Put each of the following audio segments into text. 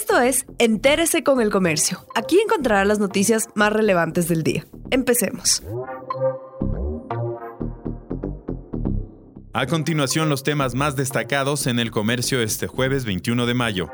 Esto es Entérese con el Comercio. Aquí encontrará las noticias más relevantes del día. Empecemos. A continuación, los temas más destacados en el comercio este jueves 21 de mayo.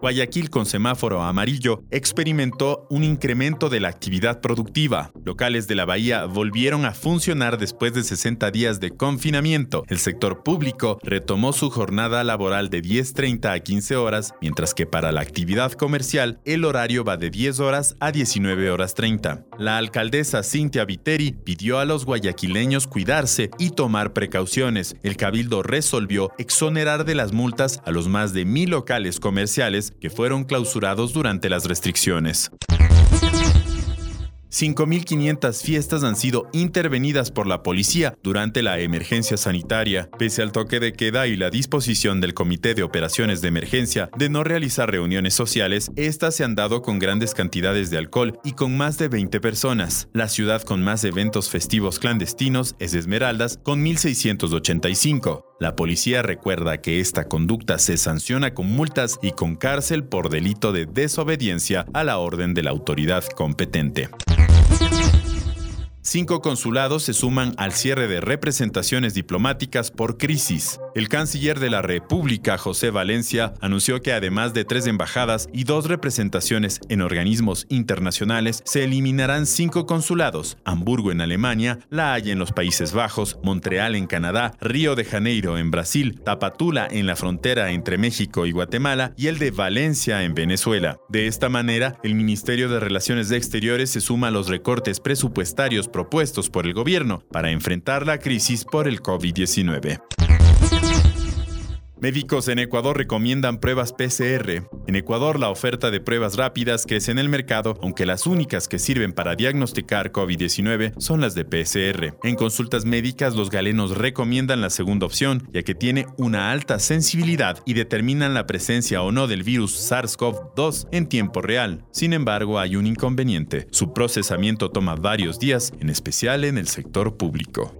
Guayaquil con semáforo amarillo experimentó un incremento de la actividad productiva. Locales de la bahía volvieron a funcionar después de 60 días de confinamiento. El sector público retomó su jornada laboral de 10.30 a 15 horas, mientras que para la actividad comercial el horario va de 10 horas a 19 horas 30. La alcaldesa Cintia Viteri pidió a los guayaquileños cuidarse y tomar precauciones. El cabildo resolvió exonerar de las multas a los más de mil locales comerciales que fueron clausurados durante las restricciones. 5.500 fiestas han sido intervenidas por la policía durante la emergencia sanitaria, pese al toque de queda y la disposición del Comité de Operaciones de Emergencia de no realizar reuniones sociales, estas se han dado con grandes cantidades de alcohol y con más de 20 personas. La ciudad con más eventos festivos clandestinos es Esmeraldas, con 1.685. La policía recuerda que esta conducta se sanciona con multas y con cárcel por delito de desobediencia a la orden de la autoridad competente. Cinco consulados se suman al cierre de representaciones diplomáticas por crisis. El canciller de la República, José Valencia, anunció que además de tres embajadas y dos representaciones en organismos internacionales, se eliminarán cinco consulados, Hamburgo en Alemania, La Haya en los Países Bajos, Montreal en Canadá, Río de Janeiro en Brasil, Tapatula en la frontera entre México y Guatemala y el de Valencia en Venezuela. De esta manera, el Ministerio de Relaciones Exteriores se suma a los recortes presupuestarios propuestos por el gobierno para enfrentar la crisis por el COVID-19. Médicos en Ecuador recomiendan pruebas PCR. En Ecuador la oferta de pruebas rápidas crece en el mercado, aunque las únicas que sirven para diagnosticar COVID-19 son las de PCR. En consultas médicas los galenos recomiendan la segunda opción, ya que tiene una alta sensibilidad y determinan la presencia o no del virus SARS-CoV-2 en tiempo real. Sin embargo, hay un inconveniente. Su procesamiento toma varios días, en especial en el sector público.